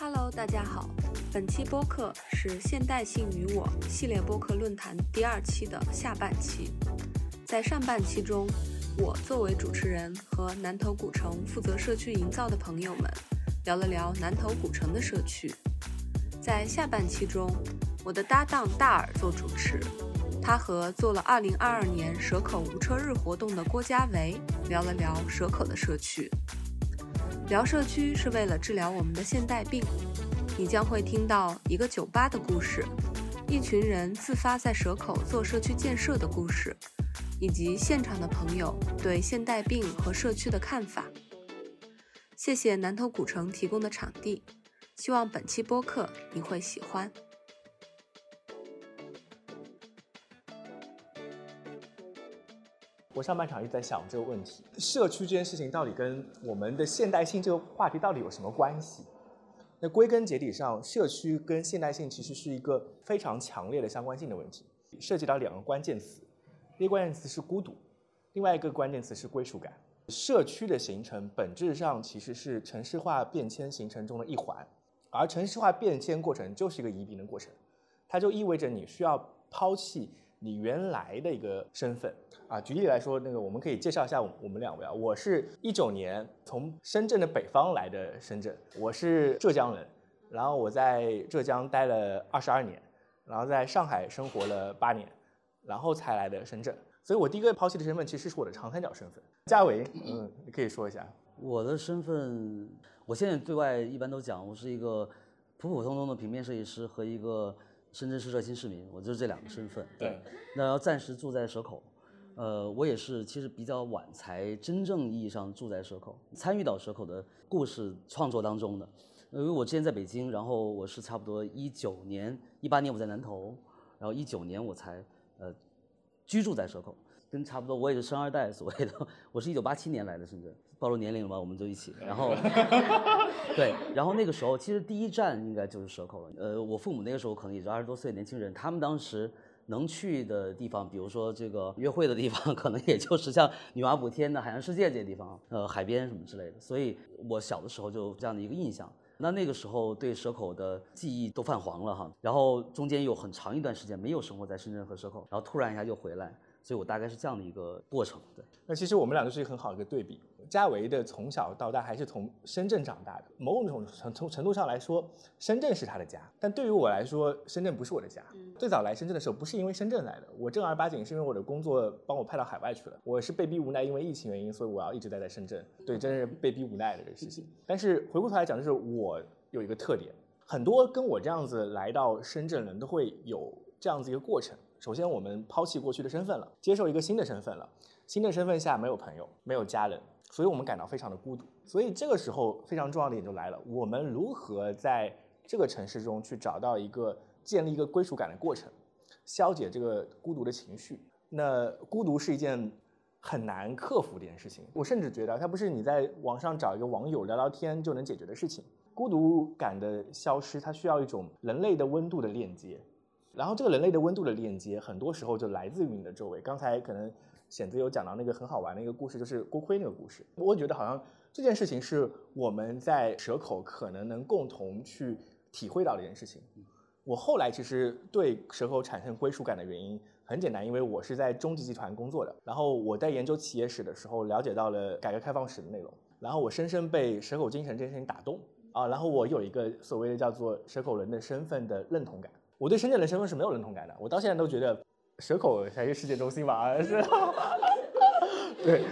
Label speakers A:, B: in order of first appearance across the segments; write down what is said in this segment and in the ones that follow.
A: Hello，大家好，本期播客是现代性与我系列播客论坛第二期的下半期。在上半期中，我作为主持人和南头古城负责社区营造的朋友们聊了聊南头古城的社区。在下半期中，我的搭档大耳做主持，他和做了2022年蛇口无车日活动的郭家维聊了聊蛇口的社区。聊社区是为了治疗我们的现代病。你将会听到一个酒吧的故事，一群人自发在蛇口做社区建设的故事，以及现场的朋友对现代病和社区的看法。谢谢南头古城提供的场地，希望本期播客你会喜欢。
B: 我上半场一直在想这个问题：社区这件事情到底跟我们的现代性这个话题到底有什么关系？那归根结底上，社区跟现代性其实是一个非常强烈的相关性的问题，涉及到两个关键词，一个关键词是孤独，另外一个关键词是归属感。社区的形成本质上其实是城市化变迁形成中的一环，而城市化变迁过程就是一个移民的过程，它就意味着你需要抛弃。你原来的一个身份啊，举例来说，那个我们可以介绍一下我我们两位啊。我是一九年从深圳的北方来的深圳，我是浙江人，然后我在浙江待了二十二年，然后在上海生活了八年，然后才来的深圳。所以我第一个抛弃的身份其实是我的长三角身份。嘉伟，嗯，你可以说一下
C: 我的身份。我现在对外一般都讲，我是一个普普通通的平面设计师和一个。深圳市热心市民，我就是这两个身份。
B: 对，
C: 那要暂时住在蛇口，呃，我也是其实比较晚才真正意义上住在蛇口，参与到蛇口的故事创作当中的。因为我之前在北京，然后我是差不多一九年、一八年我在南头，然后一九年我才呃居住在蛇口。跟差不多，我也是生二代，所谓的，我是一九八七年来的深圳，暴露年龄了吧？我们就一起，然 后，对，然后那个时候其实第一站应该就是蛇口了。呃，我父母那个时候可能也就二十多岁年轻人，他们当时能去的地方，比如说这个约会的地方，可能也就是像女娲补天的海洋世界这些地方，呃，海边什么之类的。所以我小的时候就这样的一个印象。那那个时候对蛇口的记忆都泛黄了哈，然后中间有很长一段时间没有生活在深圳和蛇口，然后突然一下又回来。所以我大概是这样的一个过程，对。
B: 那其实我们俩就是一个很好的一个对比。嘉维的从小到大还是从深圳长大的，某种程从程度上来说，深圳是他的家。但对于我来说，深圳不是我的家。最早来深圳的时候，不是因为深圳来的，我正儿八经是因为我的工作帮我派到海外去了。我是被逼无奈，因为疫情原因，所以我要一直待在深圳。对，真是被逼无奈的这个事情。但是回过头来讲，就是我有一个特点，很多跟我这样子来到深圳人都会有这样子一个过程。首先，我们抛弃过去的身份了，接受一个新的身份了。新的身份下没有朋友，没有家人，所以我们感到非常的孤独。所以这个时候非常重要的一点就来了：我们如何在这个城市中去找到一个建立一个归属感的过程，消解这个孤独的情绪？那孤独是一件很难克服的一件事情。我甚至觉得，它不是你在网上找一个网友聊聊天就能解决的事情。孤独感的消失，它需要一种人类的温度的链接。然后这个人类的温度的链接，很多时候就来自于你的周围。刚才可能显子有讲到那个很好玩的一个故事，就是锅盔那个故事。我觉得好像这件事情是我们在蛇口可能能共同去体会到的一件事情。我后来其实对蛇口产生归属感的原因很简单，因为我是在中集集团工作的，然后我在研究企业史的时候了解到了改革开放史的内容，然后我深深被蛇口精神这件事情打动啊，然后我有一个所谓的叫做蛇口人的身份的认同感。我对深圳人身份是没有认同感的，我到现在都觉得蛇口才是世界中心吧，是。对，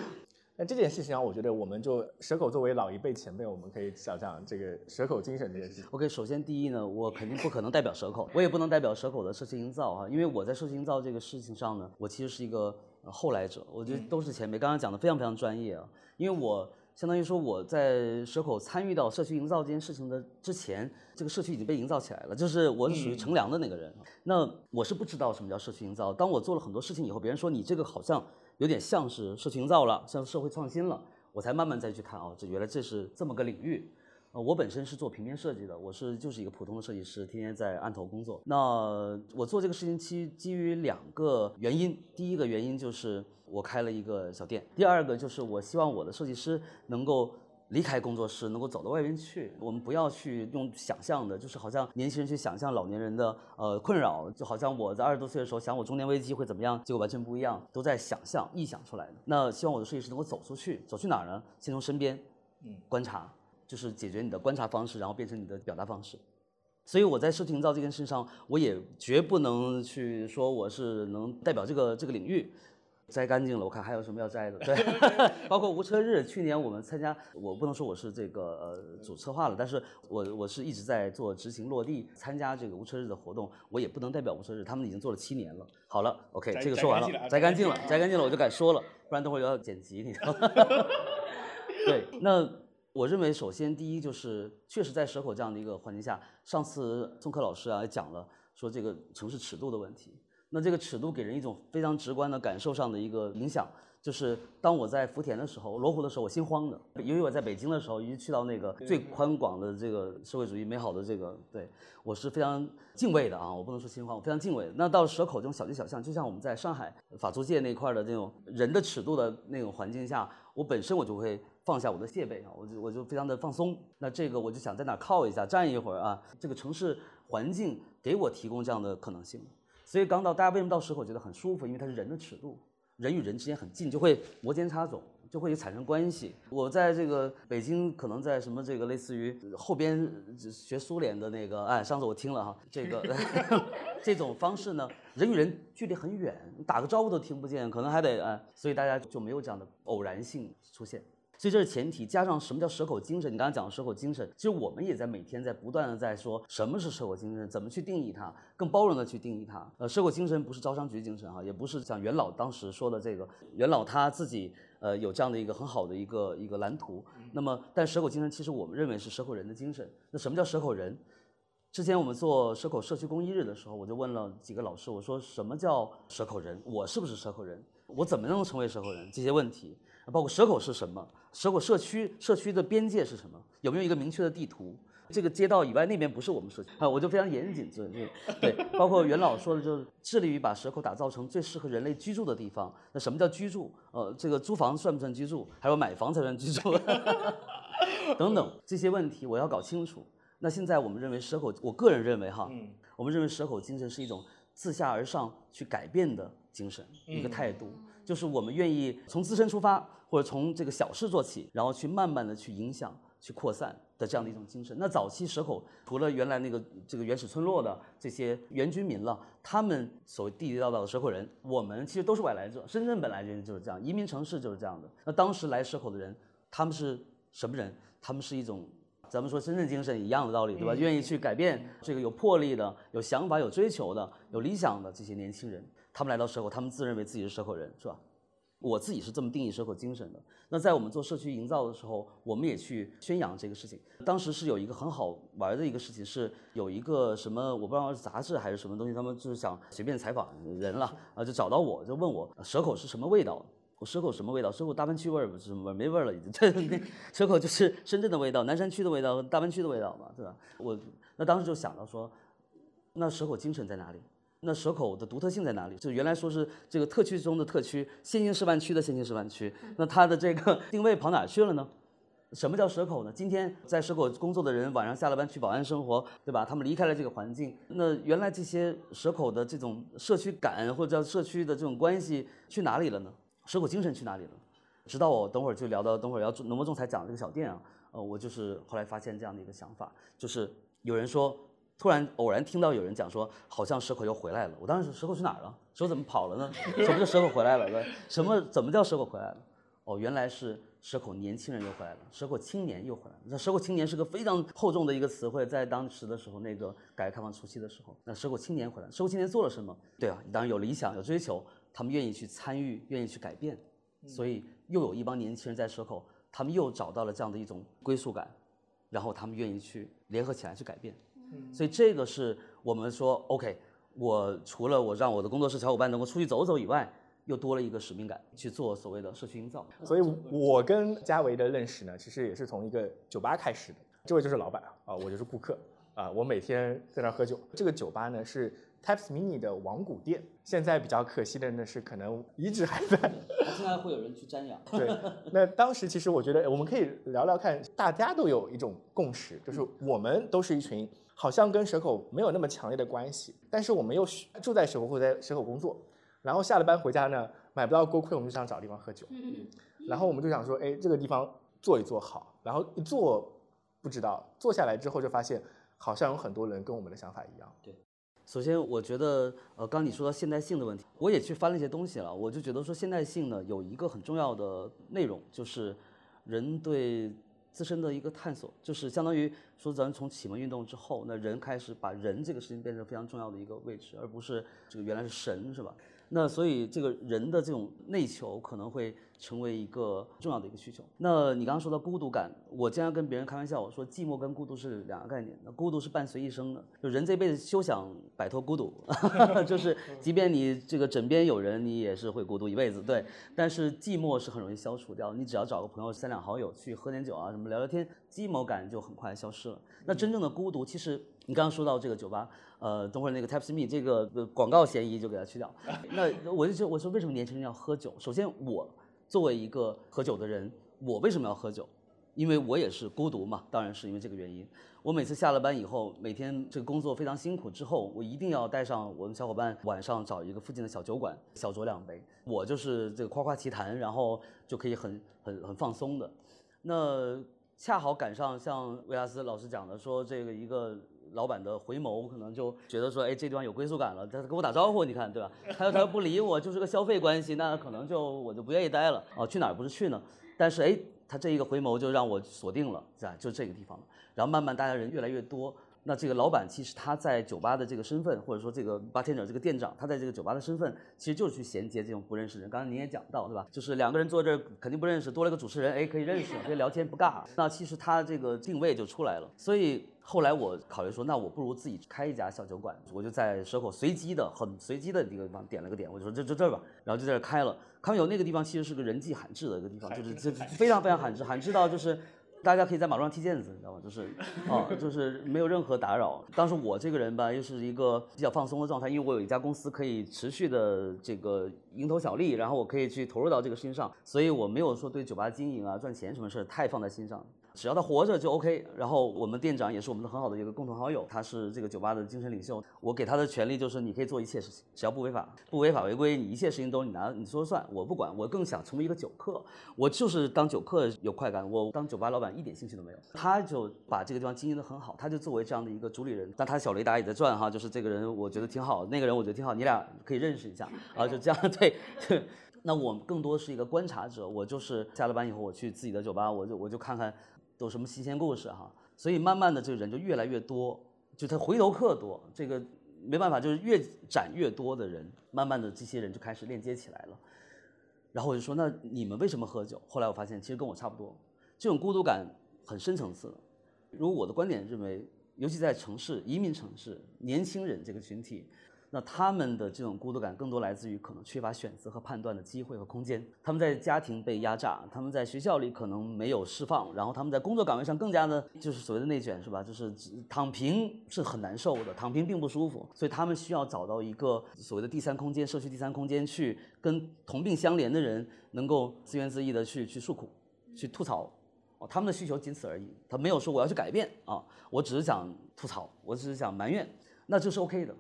B: 那这件事情上，我觉得我们就蛇口作为老一辈前辈，我们可以讲讲这个蛇口精神这件事情。
C: OK，首先第一呢，我肯定不可能代表蛇口，我也不能代表蛇口的社区营造啊，因为我在社区营造这个事情上呢，我其实是一个后来者，我觉得都是前辈，刚刚讲的非常非常专业啊，因为我。相当于说我在蛇口参与到社区营造这件事情的之前，这个社区已经被营造起来了，就是我是属于乘凉的那个人。那我是不知道什么叫社区营造。当我做了很多事情以后，别人说你这个好像有点像是社区营造了，像社会创新了，我才慢慢再去看哦，这原来这是这么个领域。呃，我本身是做平面设计的，我是就是一个普通的设计师，天天在案头工作。那我做这个事情基基于两个原因，第一个原因就是我开了一个小店，第二个就是我希望我的设计师能够离开工作室，能够走到外边去。我们不要去用想象的，就是好像年轻人去想象老年人的呃困扰，就好像我在二十多岁的时候想我中年危机会怎么样，结果完全不一样，都在想象、臆想出来的。那希望我的设计师能够走出去，走去哪儿呢？先从身边，嗯，观察，就是解决你的观察方式，然后变成你的表达方式。所以我在视频造这件事上，我也绝不能去说我是能代表这个这个领域。摘干净了，我看还有什么要摘的？对，包括无车日，去年我们参加，我不能说我是这个呃主策划了，但是我我是一直在做执行落地，参加这个无车日的活动，我也不能代表无车日，他们已经做了七年了。好了，OK，这个说完了，摘干净了，摘干净了，我就敢说了，不然等会儿要剪辑，你知道吗？对，那我认为首先第一就是确实在蛇口这样的一个环境下，上次宋科老师啊也讲了，说这个城市尺度的问题。那这个尺度给人一种非常直观的感受上的一个影响，就是当我在福田的时候，罗湖的时候，我心慌的；因为我在北京的时候，一去到那个最宽广的这个社会主义美好的这个，对我是非常敬畏的啊！我不能说心慌，我非常敬畏。那到蛇口这种小街小巷，就像我们在上海法租界那块的这种人的尺度的那种环境下，我本身我就会放下我的戒备啊，我就我就非常的放松。那这个我就想在哪靠一下，站一会儿啊，这个城市环境给我提供这样的可能性。所以刚到，大家为什么到蛇口觉得很舒服？因为它是人的尺度，人与人之间很近，就会摩肩擦踵，就会产生关系。我在这个北京，可能在什么这个类似于后边学苏联的那个，哎，上次我听了哈，这个 这种方式呢，人与人距离很远，打个招呼都听不见，可能还得哎，所以大家就没有这样的偶然性出现。所以这是前提，加上什么叫蛇口精神？你刚刚讲的蛇口精神，其实我们也在每天在不断的在说什么是蛇口精神，怎么去定义它，更包容的去定义它。呃，蛇口精神不是招商局精神哈，也不是像元老当时说的这个，元老他自己呃有这样的一个很好的一个一个蓝图。那么，但蛇口精神其实我们认为是蛇口人的精神。那什么叫蛇口人？之前我们做蛇口社区公益日的时候，我就问了几个老师，我说什么叫蛇口人？我是不是蛇口人？我怎么能成为蛇口人？这些问题。包括蛇口是什么？蛇口社区社区的边界是什么？有没有一个明确的地图？这个街道以外那边不是我们社区啊，我就非常严谨。这这对，包括袁老说的，就是致力于把蛇口打造成最适合人类居住的地方。那什么叫居住？呃，这个租房算不算居住？还有买房才算居住？等等这些问题我要搞清楚。那现在我们认为蛇口，我个人认为哈，我们认为蛇口精神是一种自下而上去改变的精神，一个态度。就是我们愿意从自身出发，或者从这个小事做起，然后去慢慢的去影响、去扩散的这样的一种精神。那早期蛇口除了原来那个这个原始村落的这些原居民了，他们所谓地地道道的蛇口人，我们其实都是外来者。深圳本来人就是这样，移民城市就是这样的。那当时来蛇口的人，他们是什么人？他们是一种咱们说深圳精神一样的道理，对吧？愿意去改变，这个有魄力的、有想法、有追求的、有理想的这些年轻人。他们来到蛇口，他们自认为自己是蛇口人，是吧？我自己是这么定义蛇口精神的。那在我们做社区营造的时候，我们也去宣扬这个事情。当时是有一个很好玩的一个事情，是有一个什么我不知道是杂志还是什么东西，他们就是想随便采访人了啊，就找到我就问我蛇口是什么味道？我蛇口什么味道？蛇口大湾区味儿不是什么味儿？没味儿了已经。对，蛇口就是深圳的味道，南山区的味道，大湾区的味道嘛，对吧？我那当时就想到说，那蛇口精神在哪里？那蛇口的独特性在哪里？就原来说是这个特区中的特区，先行示范区的先行示范区，那它的这个 定位跑哪去了呢？什么叫蛇口呢？今天在蛇口工作的人，晚上下了班去宝安生活，对吧？他们离开了这个环境，那原来这些蛇口的这种社区感或者叫社区的这种关系去哪里了呢？蛇口精神去哪里了？直到我等会儿就聊到等会儿要农贸仲裁讲这个小店啊，呃，我就是后来发现这样的一个想法，就是有人说。突然偶然听到有人讲说，好像蛇口又回来了。我当时说蛇口去哪儿了？蛇口怎么跑了呢？什么叫蛇口回来了？什么怎么叫蛇口回来了？哦，原来是蛇口年轻人又回来了，蛇口青年又回来了。那蛇口青年是个非常厚重的一个词汇，在当时的时候，那个改革开放初期的时候，那蛇口青年回来，蛇口青年做了什么？对啊，当然有理想、有追求，他们愿意去参与，愿意去改变，所以又有一帮年轻人在蛇口，他们又找到了这样的一种归属感，然后他们愿意去联合起来去改变。所以这个是我们说，OK，我除了我让我的工作室小伙伴能够出去走走以外，又多了一个使命感去做所谓的社区营造。
B: 所以我跟嘉维的认识呢，其实也是从一个酒吧开始的。这位就是老板啊，我就是顾客。啊，我每天在那儿喝酒。这个酒吧呢是 Taps Mini 的王古店，现在比较可惜的呢是可能遗址还在。
C: 现在会有人去瞻仰。
B: 对，那当时其实我觉得我们可以聊聊看，大家都有一种共识，就是我们都是一群好像跟蛇口没有那么强烈的关系，但是我们又住在蛇口或者在蛇口工作，然后下了班回家呢买不到锅盔，我们就想找地方喝酒。然后我们就想说，哎，这个地方坐一坐好，然后一坐不知道坐下来之后就发现。好像有很多人跟我们的想法一样。
C: 对，首先我觉得，呃，刚你说到现代性的问题，我也去翻了一些东西了。我就觉得说，现代性呢有一个很重要的内容，就是人对自身的一个探索，就是相当于说，咱从启蒙运动之后，那人开始把人这个事情变成非常重要的一个位置，而不是这个原来是神，是吧？那所以这个人的这种内求可能会。成为一个重要的一个需求。那你刚刚说到孤独感，我经常跟别人开玩笑，我说寂寞跟孤独是两个概念。那孤独是伴随一生的，就人这辈子休想摆脱孤独，就是即便你这个枕边有人，你也是会孤独一辈子。对，但是寂寞是很容易消除掉，你只要找个朋友三两好友去喝点酒啊，什么聊聊天，寂寞感就很快消失了。那真正的孤独，其实你刚刚说到这个酒吧，呃，等会儿那个 Taps Me 这个广告嫌疑就给它去掉。那我就说，我说为什么年轻人要喝酒？首先我。作为一个喝酒的人，我为什么要喝酒？因为我也是孤独嘛，当然是因为这个原因。我每次下了班以后，每天这个工作非常辛苦之后，我一定要带上我们小伙伴，晚上找一个附近的小酒馆，小酌两杯。我就是这个夸夸其谈，然后就可以很很很放松的。那恰好赶上像维拉斯老师讲的，说这个一个。老板的回眸，可能就觉得说，哎，这地方有归属感了，他跟我打招呼，你看，对吧？他要他要不理我，就是个消费关系，那可能就我就不愿意待了。哦，去哪儿不是去呢？但是哎，他这一个回眸就让我锁定了，是吧？就这个地方了。然后慢慢大家人越来越多。那这个老板其实他在酒吧的这个身份，或者说这个 bartender 这个店长，他在这个酒吧的身份，其实就是去衔接这种不认识人。刚才您也讲到，对吧？就是两个人坐这儿肯定不认识，多了个主持人，哎，可以认识，可以聊天不尬。那其实他这个定位就出来了。所以后来我考虑说，那我不如自己开一家小酒馆，我就在蛇口随机的、很随机的一个地方点了个点，我就说这就这儿吧，然后就在这儿开了。康有那个地方其实是个人迹罕至的一个地方，就是这非常非常罕至，罕至到就是。大家可以在马路上踢毽子，你知道吗？就是，啊，就是没有任何打扰。当时我这个人吧，又是一个比较放松的状态，因为我有一家公司可以持续的这个蝇头小利，然后我可以去投入到这个事情上，所以我没有说对酒吧经营啊、赚钱什么事儿太放在心上。只要他活着就 OK。然后我们店长也是我们的很好的一个共同好友，他是这个酒吧的精神领袖。我给他的权利就是你可以做一切事情，只要不违法，不违法违规，你一切事情都你拿你说了算，我不管。我更想成为一个酒客，我就是当酒客有快感，我当酒吧老板一点兴趣都没有。他就把这个地方经营得很好，他就作为这样的一个主理人，但他小雷达也在转哈，就是这个人我觉得挺好，那个人我觉得挺好，你俩可以认识一下啊，就这样对。那我更多是一个观察者，我就是下了班以后我去自己的酒吧，我就我就看看。都什么新鲜故事哈，所以慢慢的这个人就越来越多，就他回头客多，这个没办法，就是越展越多的人，慢慢的这些人就开始链接起来了。然后我就说，那你们为什么喝酒？后来我发现其实跟我差不多，这种孤独感很深层次。如果我的观点认为，尤其在城市、移民城市，年轻人这个群体。那他们的这种孤独感更多来自于可能缺乏选择和判断的机会和空间。他们在家庭被压榨，他们在学校里可能没有释放，然后他们在工作岗位上更加的，就是所谓的内卷，是吧？就是躺平是很难受的，躺平并不舒服，所以他们需要找到一个所谓的第三空间，社区第三空间，去跟同病相怜的人能够自怨自艾的去去诉苦，去吐槽。哦，他们的需求仅此而已，他没有说我要去改变啊，我只是想吐槽，我只是想埋怨，那就是 OK 的。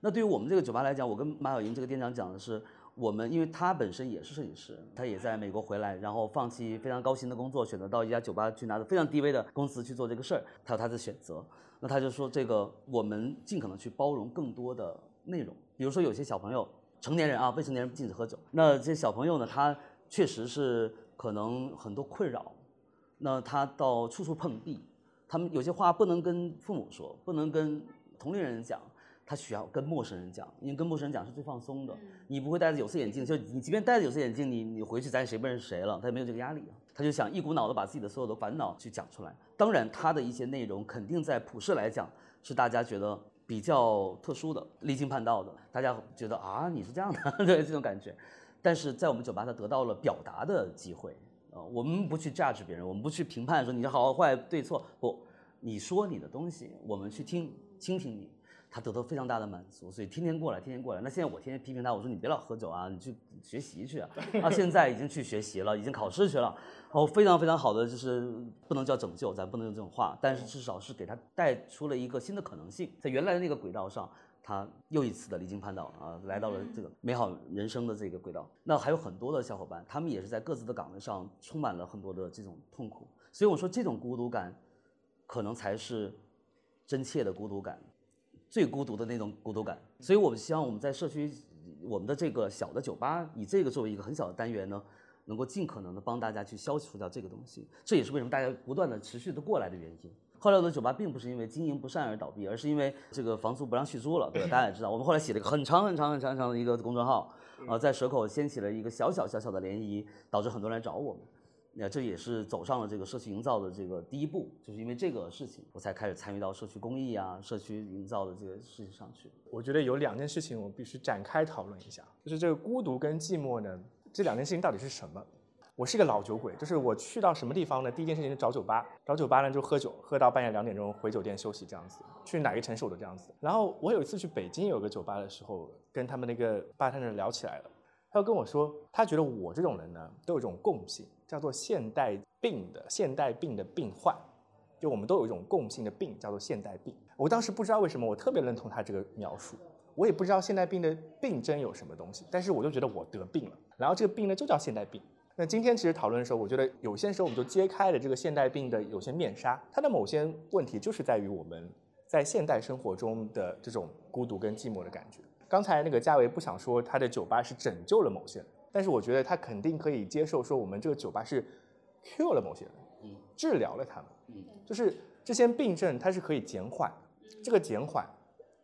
C: 那对于我们这个酒吧来讲，我跟马小莹这个店长讲的是，我们因为他本身也是摄影师，他也在美国回来，然后放弃非常高薪的工作，选择到一家酒吧去拿着非常低微的工资去做这个事儿，他有他的选择。那他就说，这个我们尽可能去包容更多的内容，比如说有些小朋友，成年人啊，未成年人禁止喝酒。那这些小朋友呢，他确实是可能很多困扰，那他到处处碰壁，他们有些话不能跟父母说，不能跟同龄人讲。他需要跟陌生人讲，因为跟陌生人讲是最放松的。你不会戴着有色眼镜，就你即便戴着有色眼镜，你你回去咱也谁不认识谁了，他也没有这个压力啊。他就想一股脑的把自己的所有的烦恼去讲出来。当然，他的一些内容肯定在普世来讲是大家觉得比较特殊的、离经叛道的，大家觉得啊你是这样的，对这种感觉。但是在我们酒吧，他得到了表达的机会。呃，我们不去 judge 别人，我们不去评判说你是好坏对错，不。你说你的东西，我们去听倾听你。他得到非常大的满足，所以天天过来，天天过来。那现在我天天批评他，我说你别老喝酒啊，你去学习去啊。他，现在已经去学习了，已经考试去了。哦，非常非常好的，就是不能叫拯救，咱不能用这种话，但是至少是给他带出了一个新的可能性，在原来的那个轨道上，他又一次的离经叛道啊，来到了这个美好人生的这个轨道。那还有很多的小伙伴，他们也是在各自的岗位上充满了很多的这种痛苦。所以我说，这种孤独感，可能才是真切的孤独感。最孤独的那种孤独感，所以我们希望我们在社区，我们的这个小的酒吧，以这个作为一个很小的单元呢，能够尽可能的帮大家去消除掉这个东西。这也是为什么大家不断的持续的过来的原因。后来我的酒吧并不是因为经营不善而倒闭，而是因为这个房租不让续租了，对吧？大家也知道，我们后来写了一个很长很长很长很长的一个公众号，啊，在蛇口掀起了一个小小小小的涟漪，导致很多人来找我们。那这也是走上了这个社区营造的这个第一步，就是因为这个事情，我才开始参与到社区公益啊、社区营造的这个事情上去。
B: 我觉得有两件事情我必须展开讨论一下，就是这个孤独跟寂寞呢，这两件事情到底是什么？我是一个老酒鬼，就是我去到什么地方呢？第一件事情是找酒吧，找酒吧呢就喝酒，喝到半夜两点钟回酒店休息这样子。去哪个城市我都这样子。然后我有一次去北京有个酒吧的时候，跟他们那个吧台的人聊起来了，他跟我说，他觉得我这种人呢都有一种共性。叫做现代病的现代病的病患，就我们都有一种共性的病，叫做现代病。我当时不知道为什么，我特别认同他这个描述。我也不知道现代病的病症有什么东西，但是我就觉得我得病了。然后这个病呢就叫现代病。那今天其实讨论的时候，我觉得有些时候我们就揭开了这个现代病的有些面纱。它的某些问题就是在于我们在现代生活中的这种孤独跟寂寞的感觉。刚才那个嘉维不想说他的酒吧是拯救了某些人。但是我觉得他肯定可以接受，说我们这个酒吧是 cure 了某些人，嗯，治疗了他们，嗯，就是这些病症它是可以减缓的。这个减缓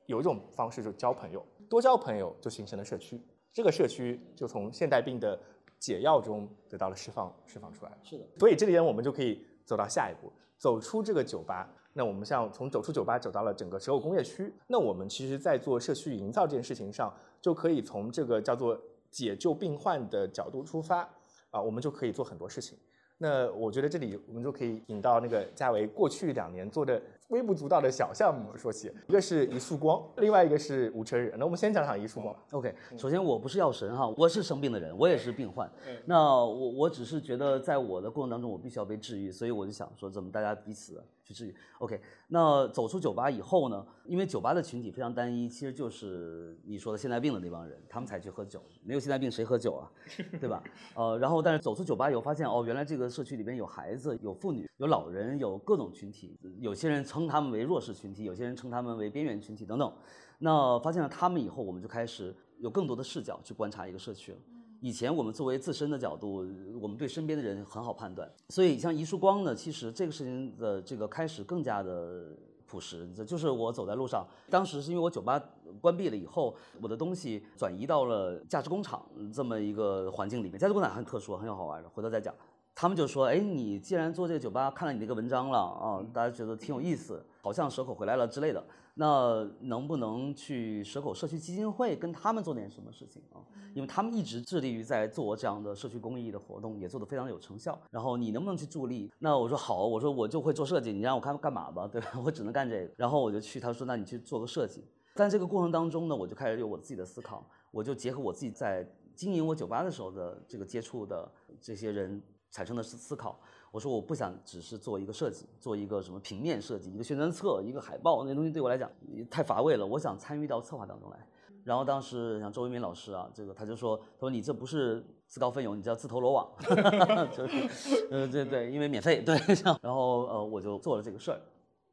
B: 有一种方式，就交朋友，多交朋友就形成了社区，这个社区就从现代病的解药中得到了释放，释放出来了。
C: 是的，
B: 所以这里边我们就可以走到下一步，走出这个酒吧。那我们像从走出酒吧走到了整个蛇口工业区，那我们其实在做社区营造这件事情上，就可以从这个叫做。解救病患的角度出发，啊，我们就可以做很多事情。那我觉得这里我们就可以引到那个嘉维过去两年做的微不足道的小项目说起，一个是一束光，另外一个是无车日。那我们先讲讲一束光。
C: OK，首先我不是药神哈，我是生病的人，我也是病患。那我我只是觉得在我的过程当中，我必须要被治愈，所以我就想说，怎么大家彼此。去治愈，OK。那走出酒吧以后呢？因为酒吧的群体非常单一，其实就是你说的现代病的那帮人，他们才去喝酒。没有现代病谁喝酒啊？对吧？呃，然后但是走出酒吧以后，发现哦，原来这个社区里边有孩子、有妇女、有老人、有各种群体。有些人称他们为弱势群体，有些人称他们为边缘群体等等。那发现了他们以后，我们就开始有更多的视角去观察一个社区了。以前我们作为自身的角度，我们对身边的人很好判断，所以像一束光呢，其实这个事情的这个开始更加的朴实。就是我走在路上，当时是因为我酒吧关闭了以后，我的东西转移到了价值工厂这么一个环境里面。价值工厂很特殊，很有好玩的，回头再讲。他们就说：“哎，你既然做这个酒吧，看了你那个文章了啊，大家觉得挺有意思，好像蛇口回来了之类的。那能不能去蛇口社区基金会跟他们做点什么事情啊？因为他们一直致力于在做这样的社区公益的活动，也做得非常有成效。然后你能不能去助力？那我说好，我说我就会做设计，你让我看干嘛吧，对吧？我只能干这个。然后我就去，他说那你去做个设计。在这个过程当中呢，我就开始有我自己的思考，我就结合我自己在经营我酒吧的时候的这个接触的这些人。产生的思思考。我说我不想只是做一个设计，做一个什么平面设计，一个宣传册，一个海报，那东西对我来讲太乏味了。我想参与到策划当中来。然后当时像周为民老师啊，这个他就说，他说你这不是自告奋勇，你叫自投罗网。就是，呃，对对，因为免费，对。然后呃，我就做了这个事儿。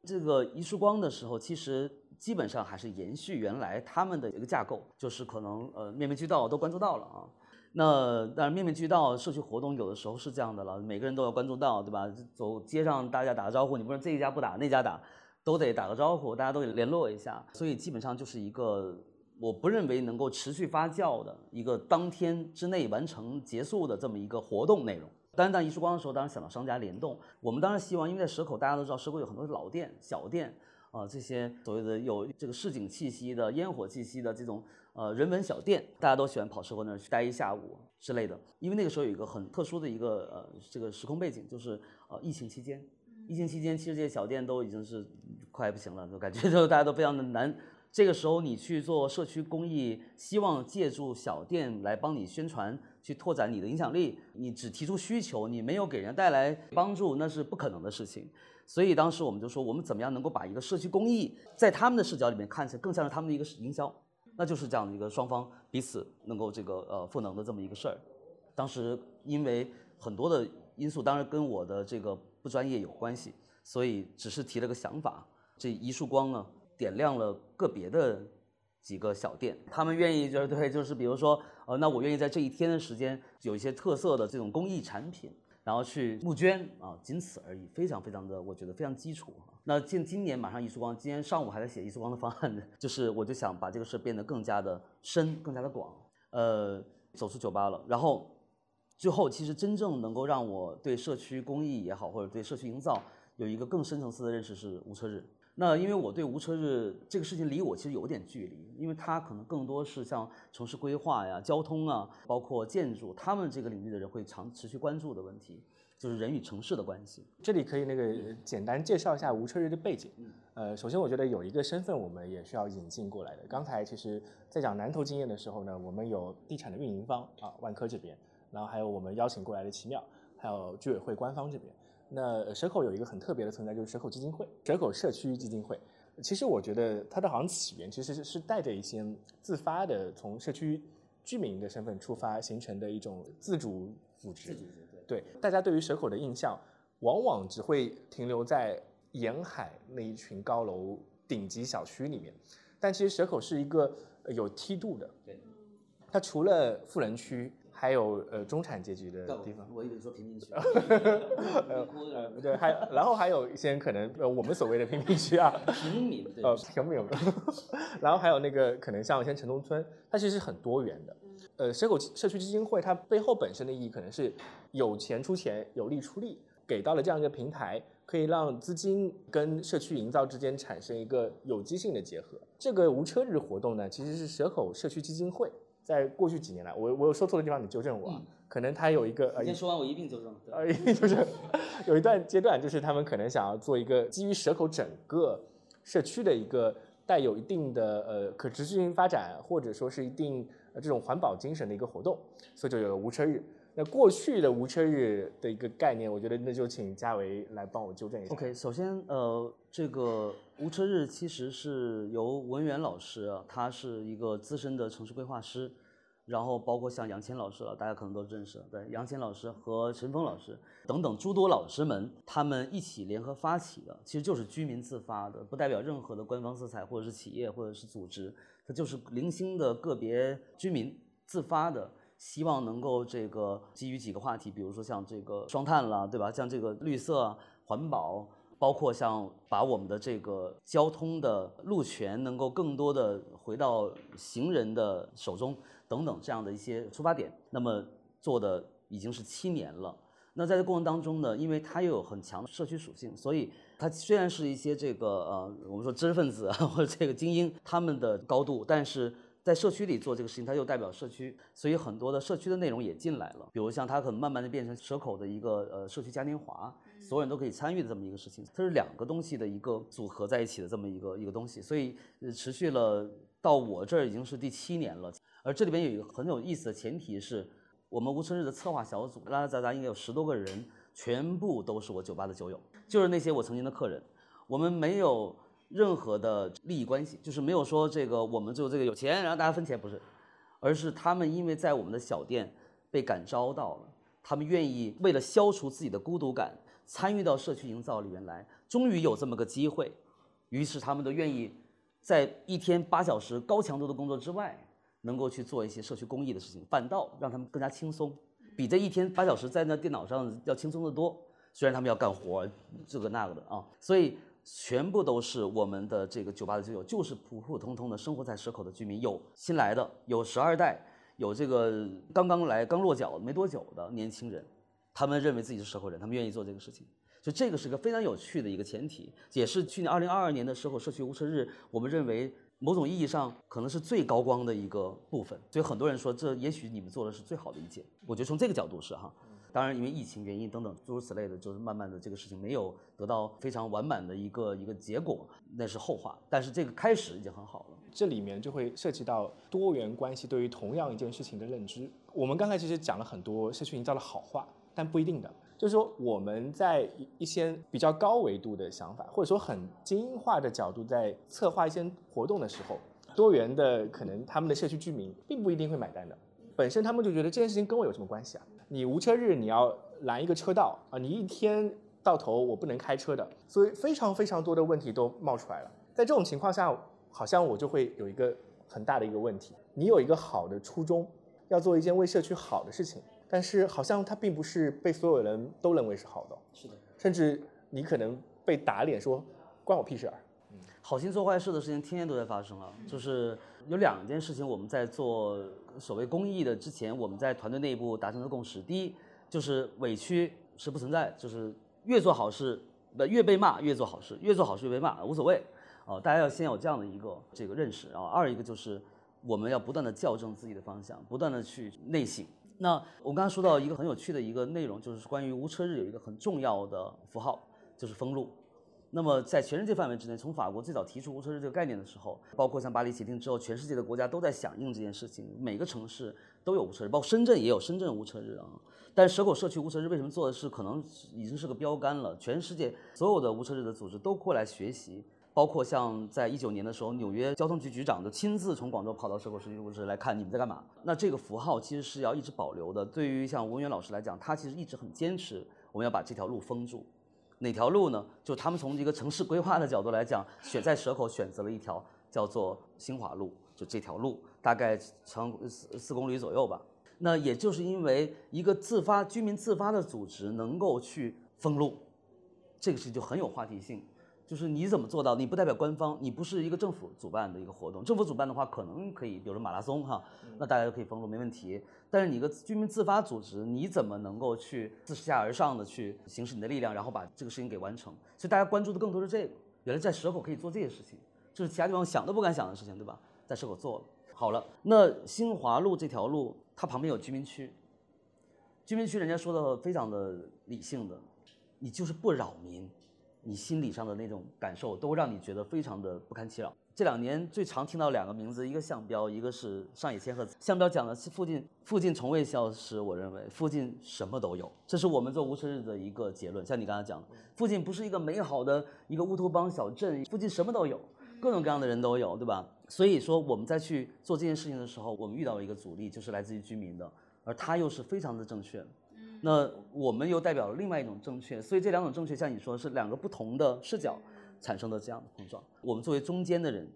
C: 这个一束光的时候，其实基本上还是延续原来他们的一个架构，就是可能呃面面俱到都关注到了啊。那当然面面俱到，社区活动有的时候是这样的了，每个人都要关注到，对吧？走街上大家打个招呼，你不是这一家不打那家打，都得打个招呼，大家都得联络一下。所以基本上就是一个我不认为能够持续发酵的一个当天之内完成结束的这么一个活动内容。当然，当一束光的时候，当然想到商家联动，我们当然希望，因为在蛇口大家都知道，蛇口有很多老店、小店啊，这些所谓的有这个市井气息的、烟火气息的这种。呃，人文小店，大家都喜欢跑社会那儿去待一下午之类的。因为那个时候有一个很特殊的一个呃这个时空背景，就是呃疫情期间，疫情期间，其实这些小店都已经是快不行了，就感觉就大家都非常的难。这个时候你去做社区公益，希望借助小店来帮你宣传，去拓展你的影响力，你只提出需求，你没有给人带来帮助，那是不可能的事情。所以当时我们就说，我们怎么样能够把一个社区公益，在他们的视角里面看起来更像是他们的一个营销，那就是这样的一个双方彼此能够这个呃赋能的这么一个事儿。当时因为很多的因素，当然跟我的这个不专业有关系，所以只是提了个想法。这一束光呢？点亮了个别的几个小店，他们愿意就是对，就是比如说，呃，那我愿意在这一天的时间有一些特色的这种公益产品，然后去募捐啊，仅此而已，非常非常的，我觉得非常基础那今今年马上艺术光，今天上午还在写艺术光的方案，就是我就想把这个事变得更加的深，更加的广，呃，走出酒吧了，然后最后其实真正能够让我对社区公益也好，或者对社区营造有一个更深层次的认识是无车日。那因为我对无车日这个事情离我其实有点距离，因为它可能更多是像城市规划呀、交通啊，包括建筑，他们这个领域的人会长持续关注的问题，就是人与城市的关系。
B: 这里可以那个简单介绍一下吴车日的背景。呃，首先我觉得有一个身份我们也需要引进过来的。刚才其实在讲南投经验的时候呢，我们有地产的运营方啊，万科这边，然后还有我们邀请过来的奇妙，还有居委会官方这边。那蛇口有一个很特别的存在，就是蛇口基金会，蛇口社区基金会。其实我觉得它的好像起源其实是是带着一些自发的，从社区居民的身份出发形成的一种自主组织。对，大家对于蛇口的印象，往往只会停留在沿海那一群高楼顶级小区里面。但其实蛇口是一个有梯度的。
C: 对。
B: 它除了富人区。还有呃中产阶级的地方，
C: 我以为说贫民区，
B: 呃对，还然后还有一些可能呃我们所谓的贫民区啊，
C: 平民对
B: 呃平民，然后还有那个可能像一些城中村，它其实很多元的。呃，蛇口社区基金会它背后本身的意义可能是有钱出钱，有力出力，给到了这样一个平台，可以让资金跟社区营造之间产生一个有机性的结合。这个无车日活动呢，其实是蛇口社区基金会。在过去几年来，我我有说错的地方，你纠正我。可能他有一个
C: 呃，先说完我一并纠正。
B: 呃，一并纠正。有一段阶段，就是他们可能想要做一个基于蛇口整个社区的一个带有一定的呃可持续性发展，或者说是一定这种环保精神的一个活动，所以就有了无车日。那过去的无车日的一个概念，我觉得那就请嘉维来帮我纠正一下。
C: OK，首先呃，这个无车日其实是由文源老师啊，他是一个资深的城市规划师，然后包括像杨谦老师了，大家可能都认识，对，杨谦老师和陈峰老师等等诸多老师们，他们一起联合发起的，其实就是居民自发的，不代表任何的官方色彩或者是企业或者是组织，它就是零星的个别居民自发的。希望能够这个基于几个话题，比如说像这个双碳啦，对吧？像这个绿色环保，包括像把我们的这个交通的路权能够更多的回到行人的手中等等这样的一些出发点。那么做的已经是七年了。那在这过程当中呢，因为它又有很强的社区属性，所以它虽然是一些这个呃我们说知识分子啊或者这个精英他们的高度，但是。在社区里做这个事情，它又代表社区，所以很多的社区的内容也进来了。比如像它可能慢慢的变成蛇口的一个呃社区嘉年华，所有人都可以参与的这么一个事情。它是两个东西的一个组合在一起的这么一个一个东西，所以持续了到我这儿已经是第七年了。而这里边有一个很有意思的前提是，我们无春日的策划小组，拉拉杂杂应该有十多个人，全部都是我酒吧的酒友，就是那些我曾经的客人。我们没有。任何的利益关系，就是没有说这个我们就这个有钱，然后大家分钱，不是，而是他们因为在我们的小店被感召到了，他们愿意为了消除自己的孤独感，参与到社区营造里面来，终于有这么个机会，于是他们都愿意在一天八小时高强度的工作之外，能够去做一些社区公益的事情，反倒让他们更加轻松，比这一天八小时在那电脑上要轻松的多。虽然他们要干活，这个那个的啊，所以。全部都是我们的这个酒吧的酒友，就是普普通通的生活在蛇口的居民，有新来的，有十二代，有这个刚刚来、刚落脚没多久的年轻人，他们认为自己是蛇口人，他们愿意做这个事情，就这个是个非常有趣的一个前提，也是去年二零二二年的蛇口社区无车日，我们认为某种意义上可能是最高光的一个部分，所以很多人说这也许你们做的是最好的一件，我觉得从这个角度是哈。当然，因为疫情原因等等诸如此类的，就是慢慢的这个事情没有得到非常完满的一个一个结果，那是后话。但是这个开始已经很好了。
B: 这里面就会涉及到多元关系对于同样一件事情的认知。我们刚才其实讲了很多社区营造的好话，但不一定的。就是说我们在一些比较高维度的想法，或者说很精英化的角度，在策划一些活动的时候，多元的可能他们的社区居民并不一定会买单的。本身他们就觉得这件事情跟我有什么关系啊？你无车日你要拦一个车道啊，你一天到头我不能开车的，所以非常非常多的问题都冒出来了。在这种情况下，好像我就会有一个很大的一个问题：你有一个好的初衷，要做一件为社区好的事情，但是好像它并不是被所有人都认为是好的。
C: 是的，
B: 甚至你可能被打脸说关我屁事儿。
C: 好心做坏事的事情天天都在发生啊，就是有两件事情我们在做。所谓公益的之前，我们在团队内部达成的共识，第一就是委屈是不存在，就是越做好事不越被骂越做好事，越做好事越被骂无所谓，哦，大家要先有这样的一个这个认识啊。二一个就是我们要不断的校正自己的方向，不断的去内省。那我刚刚说到一个很有趣的一个内容，就是关于无车日有一个很重要的符号，就是封路。那么，在全世界范围之内，从法国最早提出无车日这个概念的时候，包括像巴黎协定之后，全世界的国家都在响应这件事情，每个城市都有无车日，包括深圳也有深圳无车日啊。但蛇口社区无车日为什么做的是可能已经是个标杆了？全世界所有的无车日的组织都过来学习，包括像在一九年的时候，纽约交通局局长就亲自从广州跑到蛇口社区无车来看你们在干嘛。那这个符号其实是要一直保留的。对于像文渊老师来讲，他其实一直很坚持，我们要把这条路封住。哪条路呢？就他们从一个城市规划的角度来讲，选在蛇口选择了一条叫做新华路，就这条路大概长四四公里左右吧。那也就是因为一个自发居民自发的组织能够去封路，这个事情就很有话题性。就是你怎么做到？你不代表官方，你不是一个政府主办的一个活动。政府主办的话，可能可以，比如说马拉松哈，那大家都可以封路没问题。但是你一个居民自发组织，你怎么能够去自下而上的去行使你的力量，然后把这个事情给完成？所以大家关注的更多是这个。原来在蛇口可以做这些事情，就是其他地方想都不敢想的事情，对吧？在蛇口做了。好了，那新华路这条路，它旁边有居民区，居民区人家说的非常的理性的，你就是不扰民。你心理上的那种感受，都让你觉得非常的不堪其扰。这两年最常听到两个名字，一个向彪，一个是上野千鹤子。向彪讲的是附近，附近从未消失。我认为附近什么都有，这是我们做无车日的一个结论。像你刚才讲的，附近不是一个美好的一个乌托邦小镇，附近什么都有，各种各样的人都有，对吧？所以说我们在去做这件事情的时候，我们遇到了一个阻力，就是来自于居民的，而他又是非常的正确。那我们又代表了另外一种正确，所以这两种正确，像你说是两个不同的视角产生的这样的碰撞。我们作为中间的人，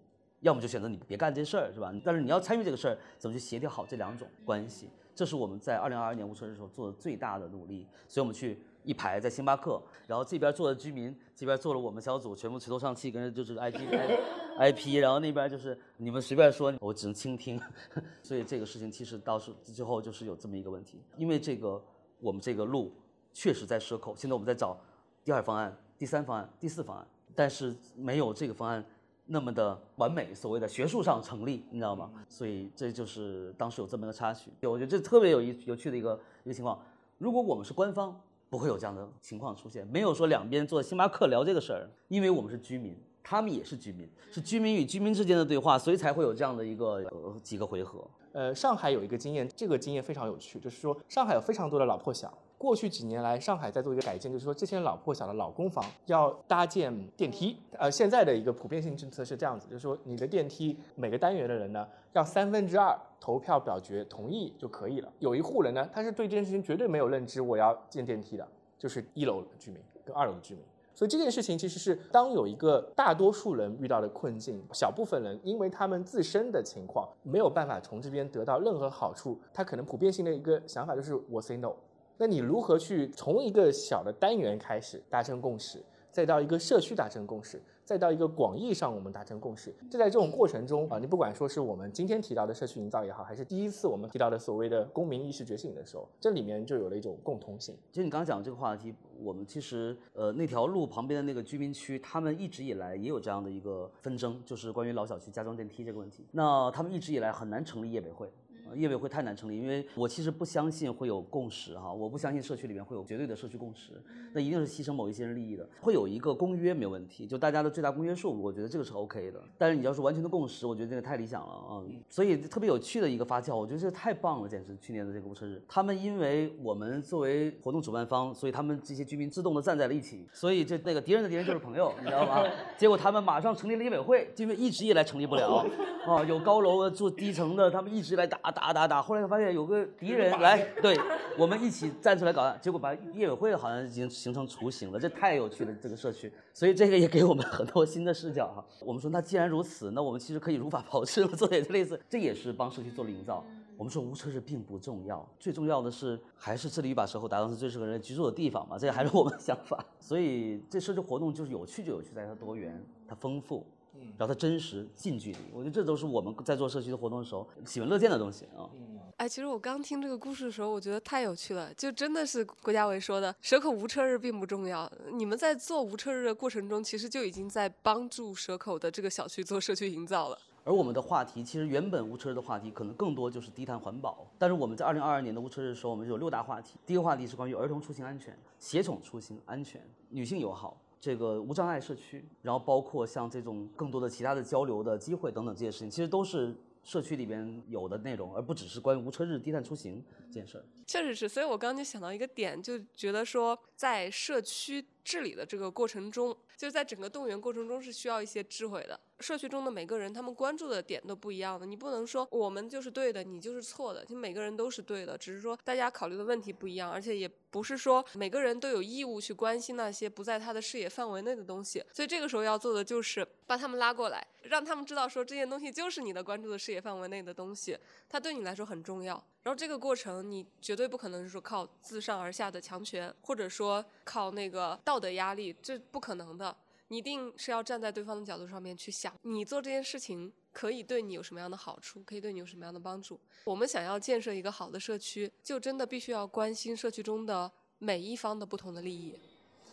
C: 要么就选择你别干这事儿，是吧？但是你要参与这个事儿，怎么去协调好这两种关系？这是我们在二零二二年无车日时候做的最大的努力。所以我们去一排在星巴克，然后这边坐的居民，这边坐了我们小组，全部垂头丧气，跟着就是 IP IP，然后那边就是你们随便说，我只能倾听。所以这个事情其实到是最后就是有这么一个问题，因为这个。我们这个路确实在蛇口，现在我们在找第二方案、第三方案、第四方案，但是没有这个方案那么的完美，所谓的学术上成立，你知道吗？所以这就是当时有这么一个插曲。我觉得这特别有意有趣的一个一个情况。如果我们是官方，不会有这样的情况出现，没有说两边坐星巴克聊这个事儿，因为我们是居民，他们也是居民，是居民与居民之间的对话，所以才会有这样的一个呃几个回合。
B: 呃，上海有一个经验，这个经验非常有趣，就是说上海有非常多的老破小。过去几年来，上海在做一个改建，就是说这些老破小的老公房要搭建电梯。呃，现在的一个普遍性政策是这样子，就是说你的电梯每个单元的人呢，要三分之二投票表决同意就可以了。有一户人呢，他是对这件事情绝对没有认知，我要建电梯的，就是一楼的居民跟二楼的居民。所以这件事情其实是当有一个大多数人遇到的困境，小部分人因为他们自身的情况没有办法从这边得到任何好处，他可能普遍性的一个想法就是我 say no。那你如何去从一个小的单元开始达成共识，再到一个社区达成共识？再到一个广义上，我们达成共识。就在这种过程中啊，你不管说是我们今天提到的社区营造也好，还是第一次我们提到的所谓的公民意识觉醒的时候，这里面就有了一种共通性。
C: 其实你刚刚讲这个话题，我们其实呃那条路旁边的那个居民区，他们一直以来也有这样的一个纷争，就是关于老小区加装电梯这个问题。那他们一直以来很难成立业委会，业委会太难成立，因为我其实不相信会有共识哈，我不相信社区里面会有绝对的社区共识，那一定是牺牲某一些人利益的。会有一个公约没有问题，就大家的最大公约数，我觉得这个是 OK 的。但是你要是完全的共识，我觉得这个太理想了啊。所以特别有趣的一个发酵，我觉得这太棒了，简直去年的这个无车日，他们因为我们作为活动主办方，所以他们这些居民自动的站在了一起，所以这那个敌人的敌人就是朋友，你知道吗？结果他们马上成立了业委会，因为一直以来成立不了，啊，有高楼住低层的，他们一直来打打打打，后来发现有个敌人来，对我们一起站出来搞，结果把业委会好像已经形成雏形了，这太有趣了这个社区，所以这个也给我们很多新的视角哈。我们说那既然如此，那我们其实可以如法炮制，做点类似，这也是帮社区做了营造。我们说无车日并不重要，最重要的是还是致力于把社会打造成最适合人居住的地方嘛，这还是我们的想法。所以这社区活动就是有趣就有趣在它多元、它丰富，嗯，然后它真实、近距离。我觉得这都是我们在做社区的活动的时候喜闻乐见的东西啊。
A: 哎，其实我刚听这个故事的时候，我觉得太有趣了，就真的是郭家伟说的“蛇口无车日并不重要”。你们在做无车日的过程中，其实就已经在帮助蛇口的这个小区做社区营造了。
C: 而我们的话题其实原本无车日的话题可能更多就是低碳环保，但是我们在二零二二年的无车日的时候，我们有六大话题。第一个话题是关于儿童出行安全、携宠出行安全、女性友好、这个无障碍社区，然后包括像这种更多的其他的交流的机会等等这些事情，其实都是社区里边有的内容，而不只是关于无车日低碳出行这件事儿。
A: 确实是，所以我刚刚就想到一个点，就觉得说在社区治理的这个过程中，就是在整个动员过程中是需要一些智慧的。社区中的每个人，他们关注的点都不一样的，你不能说我们就是对的，你就是错的，就每个人都是对的，只是说大家考虑的问题不一样，而且也不是说每个人都有义务去关心那些不在他的视野范围内的东西，所以这个时候要做的就是把他们拉过来，让他们知道说这件东西就是你的关注的视野范围内的东西，它对你来说很重要。然后这个过程你绝对不可能是说靠自上而下的强权，或者说靠那个道德压力，这不可能的。你一定是要站在对方的角度上面去想，你做这件事情可以对你有什么样的好处，可以对你有什么样的帮助。我们想要建设一个好的社区，就真的必须要关心社区中的每一方的不同的利益。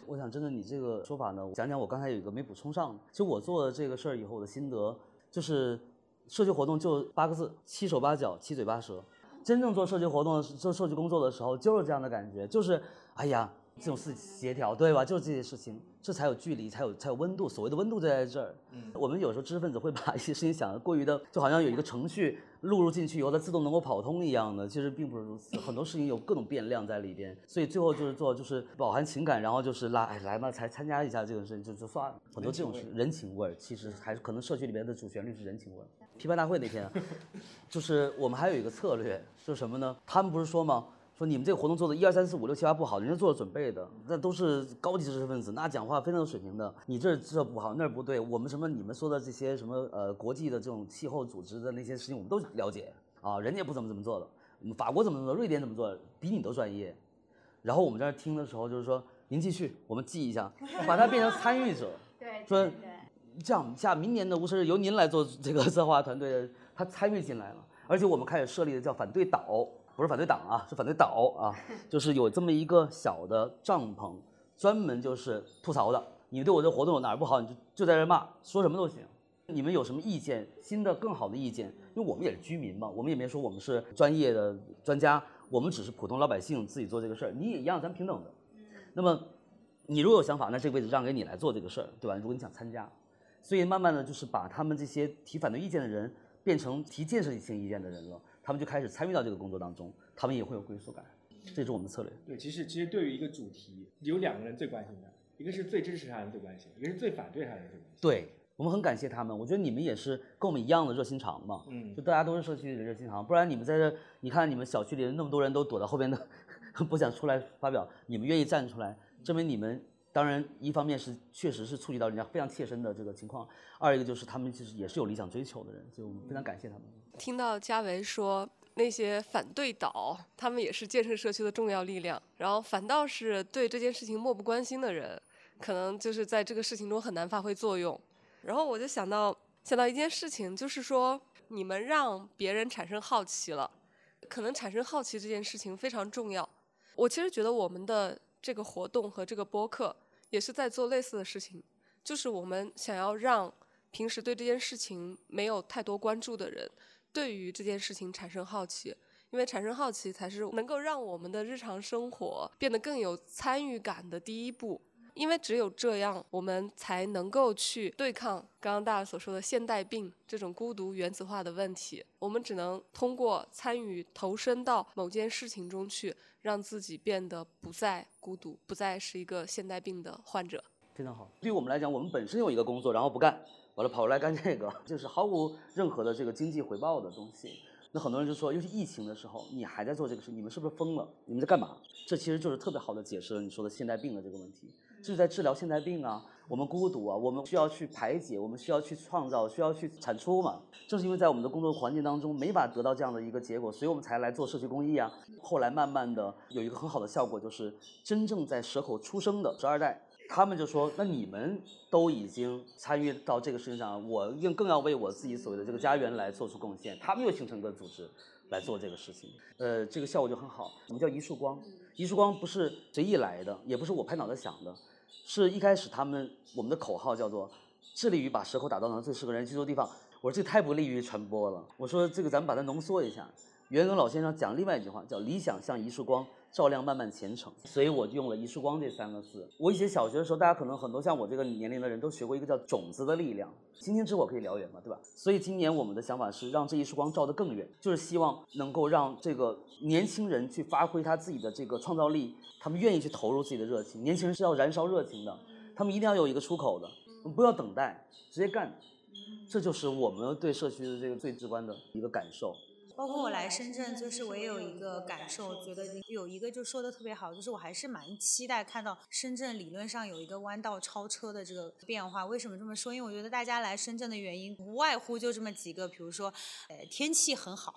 C: 我想，真的你这个说法呢，讲讲我刚才有一个没补充上。其实我做了这个事儿以后，我的心得就是，社区活动就八个字：七手八脚七嘴八舌。真正做社区活动、做社区工作的时候，就是这样的感觉，就是哎呀。这种事协调，对吧？就是这些事情，这才有距离，才有才有温度。所谓的温度就在这儿。嗯，我们有时候知识分子会把一些事情想的过于的，就好像有一个程序录入进去以后，它自动能够跑通一样的。其实并不是如此，很多事情有各种变量在里边。所以最后就是做，就是饱含情感，然后就是拉，哎，来嘛，才参加一下这个事情就就算了。很多这种事，人情味儿，其实还是可能社区里面的主旋律是人情味儿。批判大会那天，就是我们还有一个策略，就是什么呢？他们不是说吗？说你们这个活动做的一二三四五六七八不好，人家做了准备的，那都是高级知识分子，那讲话非常有水平的。你这这不好，那儿不对。我们什么你们说的这些什么呃国际的这种气候组织的那些事情，我们都了解啊。人家不怎么怎么做的，法国怎么怎么做，瑞典怎么做，比你都专业。然后我们在那听的时候，就是说您继续，我们记一下，把它变成参与者。
D: 对，
C: 说这样下明年的无事日由您来做这个策划团队，他参与进来了，而且我们开始设立的叫反对岛。不是反对党啊，是反对岛啊，就是有这么一个小的帐篷，专门就是吐槽的。你对我这活动有哪儿不好，你就就在这骂，说什么都行。你们有什么意见，新的更好的意见？因为我们也是居民嘛，我们也没说我们是专业的专家，我们只是普通老百姓自己做这个事儿，你也一样，咱平等的。那么你如果有想法，那这个位置让给你来做这个事儿，对吧？如果你想参加，所以慢慢的就是把他们这些提反对意见的人变成提建设性意见的人了。他们就开始参与到这个工作当中，他们也会有归属感，这是我们的策略。
B: 对，其实其实对于一个主题，有两个人最关心的，一个是最支持他的人最关心，一个是最反对他的人最关心。
C: 对我们很感谢他们，我觉得你们也是跟我们一样的热心肠嘛，嗯，就大家都是社区里的热心肠，不然你们在这，你看你们小区里那么多人都躲在后边的，不想出来发表，你们愿意站出来，证明你们当然一方面是确实是触及到人家非常切身的这个情况，二一个就是他们其实也是有理想追求的人，所以我们非常感谢他们。
A: 听到嘉维说那些反对党，他们也是建设社区的重要力量，然后反倒是对这件事情漠不关心的人，可能就是在这个事情中很难发挥作用。然后我就想到想到一件事情，就是说你们让别人产生好奇了，可能产生好奇这件事情非常重要。我其实觉得我们的这个活动和这个播客也是在做类似的事情，就是我们想要让平时对这件事情没有太多关注的人。对于这件事情产生好奇，因为产生好奇才是能够让我们的日常生活变得更有参与感的第一步。因为只有这样，我们才能够去对抗刚刚大家所说的现代病这种孤独原子化的问题。我们只能通过参与、投身到某件事情中去，让自己变得不再孤独，不再是一个现代病的患者。
C: 非常好。对于我们来讲，我们本身有一个工作，然后不干，完了跑过来干这个，就是毫无任何的这个经济回报的东西。那很多人就说，尤其疫情的时候，你还在做这个事，你们是不是疯了？你们在干嘛？这其实就是特别好的解释了你说的现代病的这个问题。就是在治疗现代病啊，我们孤独啊，我们需要去排解，我们需要去创造，需要去产出嘛。正是因为在我们的工作环境当中没法得到这样的一个结果，所以我们才来做社区公益啊。后来慢慢的有一个很好的效果，就是真正在蛇口出生的十二代，他们就说：那你们都已经参与到这个事情上，我更更要为我自己所谓的这个家园来做出贡献。他们又形成一个组织来做这个事情，呃，这个效果就很好。我们叫一束光，一束光不是随意来的，也不是我拍脑袋想的。是一开始他们我们的口号叫做致力于把蛇口打造成最适合人居住的地方。我说这太不利于传播了。我说这个咱们把它浓缩一下。袁庚老先生讲另外一句话叫理想像一束光。照亮漫漫前程，所以我就用了一束光这三个字。我以前小学的时候，大家可能很多像我这个年龄的人都学过一个叫种子的力量。星星之火可以燎原嘛，对吧？所以今年我们的想法是让这一束光照得更远，就是希望能够让这个年轻人去发挥他自己的这个创造力，他们愿意去投入自己的热情。年轻人是要燃烧热情的，他们一定要有一个出口的，不要等待，直接干。这就是我们对社区的这个最直观的一个感受。
D: 包括我来深圳，就是我也有一个感受，觉得有一个就说的特别好，就是我还是蛮期待看到深圳理论上有一个弯道超车的这个变化。为什么这么说？因为我觉得大家来深圳的原因无外乎就这么几个，比如说，呃，天气很好，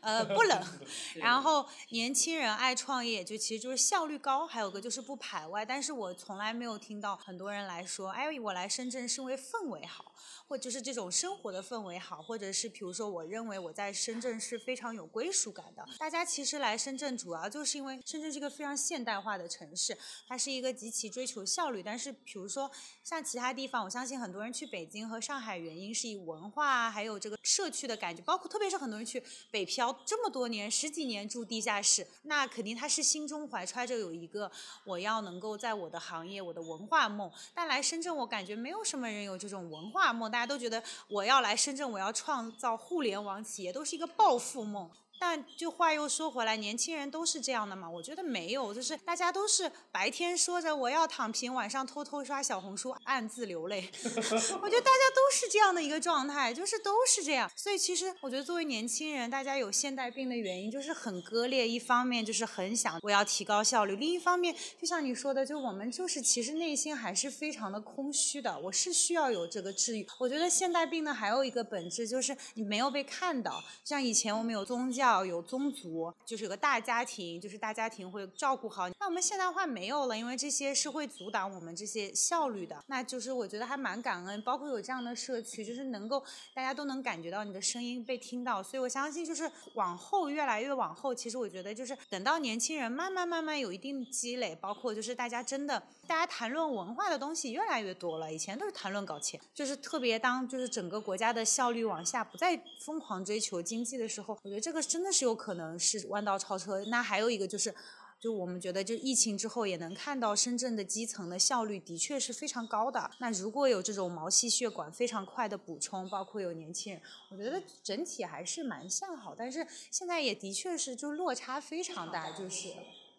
D: 呃，不冷，然后年轻人爱创业，就其实就是效率高，还有个就是不排外。但是我从来没有听到很多人来说，哎，我来深圳是因为氛围好。或者就是这种生活的氛围好，或者是比如说，我认为我在深圳是非常有归属感的。大家其实来深圳主要就是因为深圳是一个非常现代化的城市，它是一个极其追求效率。但是比如说像其他地方，我相信很多人去北京和上海，原因是以文化啊，还有这个社区的感觉，包括特别是很多人去北漂这么多年，十几年住地下室，那肯定他是心中怀揣着有一个我要能够在我的行业、我的文化梦。但来深圳，我感觉没有什么人有这种文化梦，大家都觉得我要来深圳，我要创造互联网企业，都是一个暴富梦。但就话又说回来，年轻人都是这样的嘛？我觉得没有，就是大家都是白天说着我要躺平，晚上偷偷刷小红书，暗自流泪。我觉得大家都是这样的一个状态，就是都是这样。所以其实我觉得作为年轻人，大家有现代病的原因就是很割裂。一方面就是很想我要提高效率，另一方面就像你说的，就我们就是其实内心还是非常的空虚的。我是需要有这个治愈。我觉得现代病呢还有一个本质就是你没有被看到，像以前我们有宗教。要有宗族，就是有个大家庭，就是大家庭会照顾好。那我们现代化没有了，因为这些是会阻挡我们这些效率的。那就是我觉得还蛮感恩，包括有这样的社区，就是能够大家都能感觉到你的声音被听到。所以我相信，就是往后越来越往后，其实我觉得就是等到年轻人慢慢慢慢有一定积累，包括就是大家真的大家谈论文化的东西越来越多了。以前都是谈论搞钱，就是特别当就是整个国家的效率往下，不再疯狂追求经济的时候，我觉得这个真。的是有可能是弯道超车。那还有一个就是，就我们觉得，就疫情之后也能看到深圳的基层的效率的确是非常高的。那如果有这种毛细血管非常快的补充，包括有年轻人，我觉得整体还是蛮向好。但是现在也的确是就落差非常大，就是。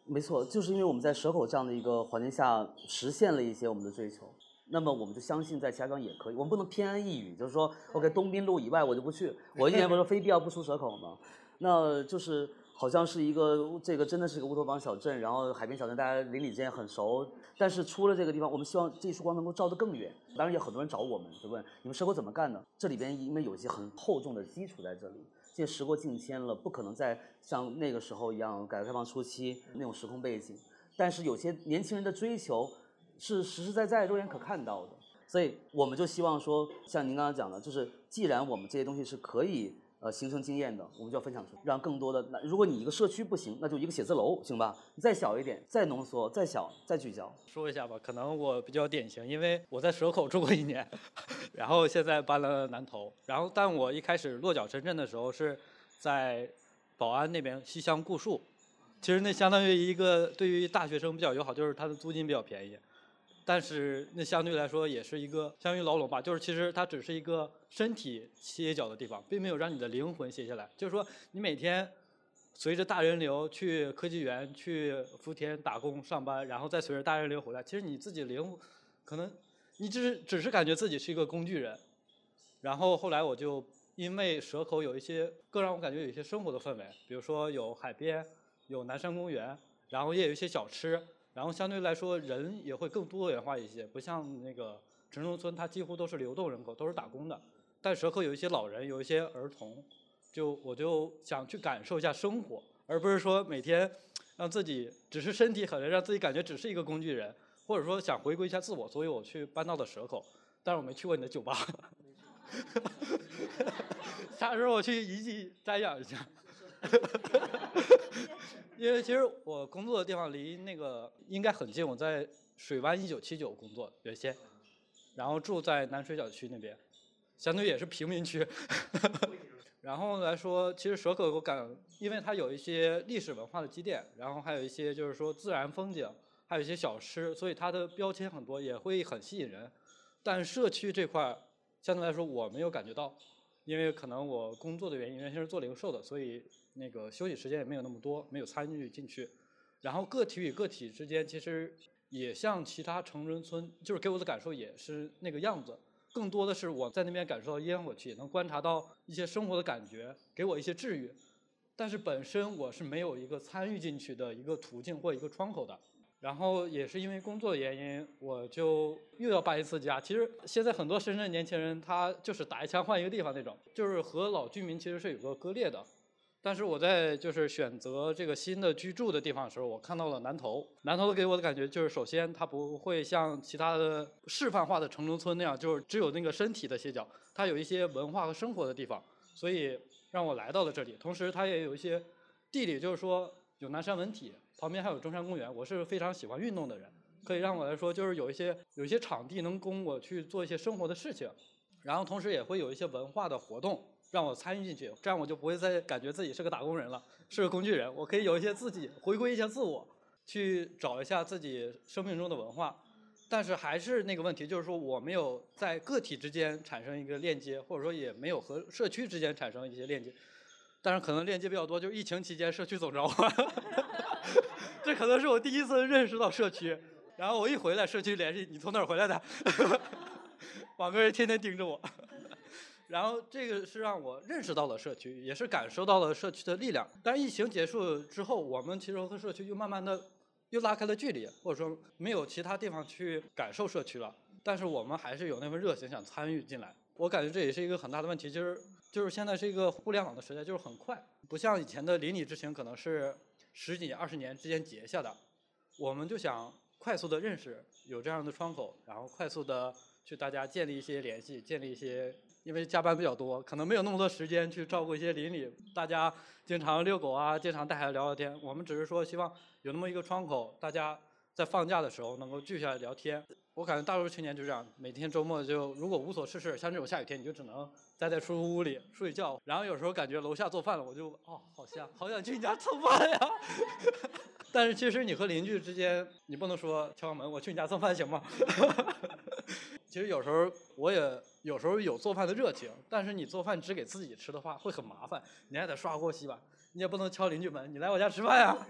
C: 没错，就是因为我们在蛇口这样的一个环境下实现了一些我们的追求，那么我们就相信在其他地方也可以。我们不能偏安一隅，就是说，OK，东滨路以外我就不去。我一年不是非必要不出蛇口吗？那就是好像是一个这个真的是一个乌托邦小镇，然后海边小镇大家邻里之间很熟，但是出了这个地方，我们希望这一束光能够照得更远。当然也很多人找我们就问你们蛇口怎么干的？这里边因为有一些很厚重的基础在这里，这时过境迁了，不可能再像那个时候一样改革开放初期那种时空背景。但是有些年轻人的追求是实实在在肉眼可看到的，所以我们就希望说，像您刚刚讲的，就是既然我们这些东西是可以。呃形成经验的，我们就要分享出，让更多的。那如果你一个社区不行，那就一个写字楼，行吧？你再小一点，再浓缩，再小，再聚焦。
E: 说一下吧，可能我比较典型，因为我在蛇口住过一年，然后现在搬了南头，然后但我一开始落脚深圳的时候是在宝安那边西乡固戍，其实那相当于一个对于大学生比较友好，就是它的租金比较便宜。但是那相对来说也是一个相当于牢笼吧，就是其实它只是一个身体歇脚的地方，并没有让你的灵魂歇下来。就是说你每天随着大人流去科技园、去福田打工上班，然后再随着大人流回来，其实你自己灵可能你只是只是感觉自己是一个工具人。然后后来我就因为蛇口有一些更让我感觉有一些生活的氛围，比如说有海边、有南山公园，然后也有一些小吃。然后相对来说，人也会更多元化一些，不像那个城中村，它几乎都是流动人口，都是打工的。但蛇口有一些老人，有一些儿童，就我就想去感受一下生活，而不是说每天让自己只是身体，可能让自己感觉只是一个工具人，或者说想回归一下自我，所以我去搬到了蛇口。但是我没去过你的酒吧，啥时候我去一记瞻仰一下。因为其实我工作的地方离那个应该很近，我在水湾一九七九工作原先，然后住在南水角区那边，相对也是贫民区。然后来说，其实蛇口我感，因为它有一些历史文化的积淀，然后还有一些就是说自然风景，还有一些小吃，所以它的标签很多，也会很吸引人。但社区这块相对来说我没有感觉到，因为可能我工作的原因，原先是做零售的，所以。那个休息时间也没有那么多，没有参与进去。然后个体与个体之间其实也像其他城中村，就是给我的感受也是那个样子。更多的是我在那边感受到烟火气，能观察到一些生活的感觉，给我一些治愈。但是本身我是没有一个参与进去的一个途径或一个窗口的。然后也是因为工作的原因，我就又要搬一次家。其实现在很多深圳年轻人他就是打一枪换一个地方那种，就是和老居民其实是有个割裂的。但是我在就是选择这个新的居住的地方的时候，我看到了南头。南头给我的感觉就是，首先它不会像其他的示范化的城中村那样，就是只有那个身体的歇脚，它有一些文化和生活的地方，所以让我来到了这里。同时，它也有一些地理，就是说有南山文体，旁边还有中山公园。我是非常喜欢运动的人，可以让我来说就是有一些有一些场地能供我去做一些生活的事情，然后同时也会有一些文化的活动。让我参与进去，这样我就不会再感觉自己是个打工人了，是个工具人。我可以有一些自己回归一下自我，去找一下自己生命中的文化。但是还是那个问题，就是说我没有在个体之间产生一个链接，或者说也没有和社区之间产生一些链接。但是可能链接比较多，就是疫情期间社区总召唤，这可能是我第一次认识到社区。然后我一回来，社区联系你从哪儿回来的，网哥天天盯着我。然后这个是让我认识到了社区，也是感受到了社区的力量。但疫情结束之后，我们其实和社区又慢慢的又拉开了距离，或者说没有其他地方去感受社区了。但是我们还是有那份热情想参与进来。我感觉这也是一个很大的问题，就是就是现在是一个互联网的时代，就是很快，不像以前的邻里之情可能是十几年二十年之间结下的。我们就想快速的认识，有这样的窗口，然后快速的去大家建立一些联系，建立一些。因为加班比较多，可能没有那么多时间去照顾一些邻里。大家经常遛狗啊，经常带孩子聊聊天。我们只是说希望有那么一个窗口，大家在放假的时候能够聚下来聊天。我感觉大多数青年就这样，每天周末就如果无所事事，像这种下雨天，你就只能待在出租屋里睡觉。然后有时候感觉楼下做饭了，我就哦，好香，好想去你家蹭饭呀。但是其实你和邻居之间，你不能说敲门，我去你家蹭饭行吗？其实有时候我也。有时候有做饭的热情，但是你做饭只给自己吃的话会很麻烦，你还得刷锅洗碗，你也不能敲邻居门，你来我家吃饭呀。